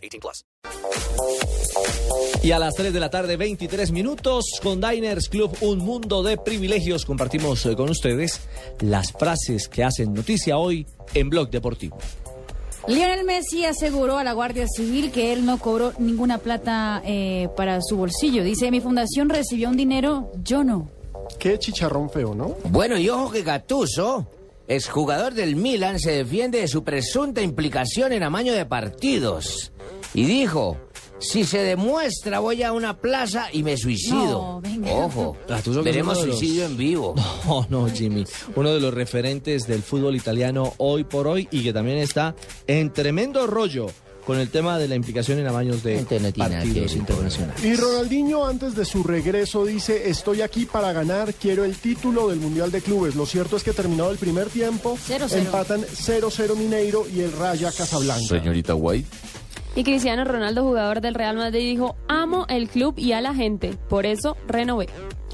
18 plus. Y a las 3 de la tarde, 23 minutos, con Diners Club, un mundo de privilegios, compartimos eh, con ustedes las frases que hacen noticia hoy en Blog Deportivo. Lionel Messi aseguró a la Guardia Civil que él no cobró ninguna plata eh, para su bolsillo. Dice, mi fundación recibió un dinero, yo no. Qué chicharrón feo, ¿no? Bueno, y ojo que Gattuso, exjugador del Milan, se defiende de su presunta implicación en amaño de partidos. Y dijo, si se demuestra voy a una plaza y me suicido. No, venga. Ojo, es veremos los- suicidio en vivo. No, no, Jimmy. Uno de los referentes del fútbol italiano hoy por hoy y que también está en tremendo rollo con el tema de la implicación en amaños de partidos internacionales. Y Ronaldinho antes de su regreso dice, estoy aquí para ganar, quiero el título del Mundial de Clubes. Lo cierto es que terminado el primer tiempo, Cero, cero. empatan 0-0 Mineiro y el Raya Casablanca. Señorita White. Y Cristiano Ronaldo, jugador del Real Madrid, dijo, amo el club y a la gente, por eso renové.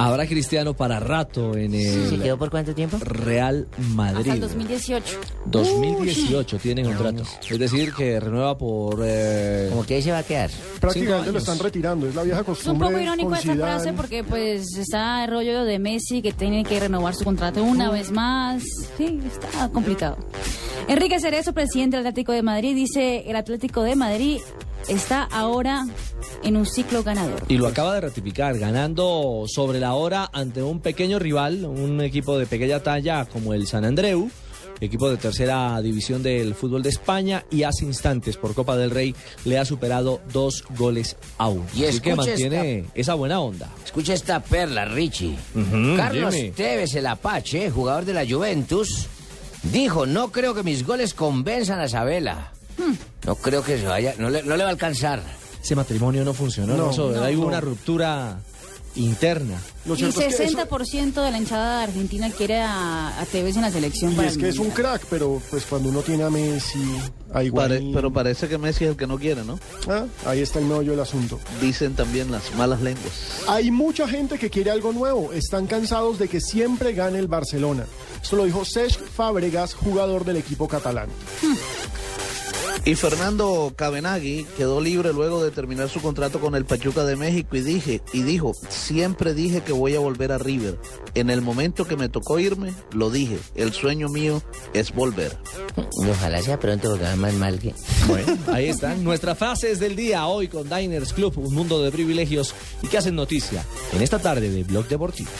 Habrá Cristiano para rato en ¿Se el quedó por cuánto tiempo? Real Hasta Madrid. el 2018. 2018 tiene contrato. Es decir, que renueva por... eh, Como que ahí se va a quedar. Prácticamente lo están retirando, es la vieja Es un costumbre. poco irónico esta frase porque pues está el rollo de Messi que tiene que renovar su contrato una vez más. Sí, está complicado. Enrique Cerezo, presidente del Atlético de Madrid, dice el Atlético de Madrid está ahora en un ciclo ganador. Y lo acaba de ratificar, ganando sobre la hora ante un pequeño rival, un equipo de pequeña talla como el San Andreu, equipo de tercera división del fútbol de España, y hace instantes por Copa del Rey le ha superado dos goles a uno. Y Así que mantiene esa buena onda. Escucha esta perla, Richie. Carlos Jimmy. Tevez, el Apache, jugador de la Juventus, dijo, no creo que mis goles convenzan a Sabela. Hmm. No creo que se vaya, no le, no le va a alcanzar. Ese matrimonio no funcionó, No, ¿no? Eso, no, hay no. una ruptura interna. Lo Y cierto es que eso- 60% de la hinchada de Argentina quiere a, a Tevez en la selección. y para es que es un crack, pero pues cuando uno tiene a Messi, a Pare- pero parece que Messi es el que no quiere, ¿no? ah, ahí está el meollo del asunto. Dicen también las malas lenguas. Hay mucha gente que quiere algo nuevo. Están cansados de que siempre gane el Barcelona. Esto lo dijo Cesc Fábregas, jugador del equipo catalán. Y Fernando Cabenagui quedó libre luego de terminar su contrato con el Pachuca de México y dije y dijo, siempre dije que voy a volver a River. En el momento que me tocó irme, lo dije, el sueño mío es volver. Y ojalá sea pronto porque va más mal que... Bueno, ahí están nuestras frases del día hoy con Diners Club, un mundo de privilegios y que hacen noticia en esta tarde de Blog Deportivo.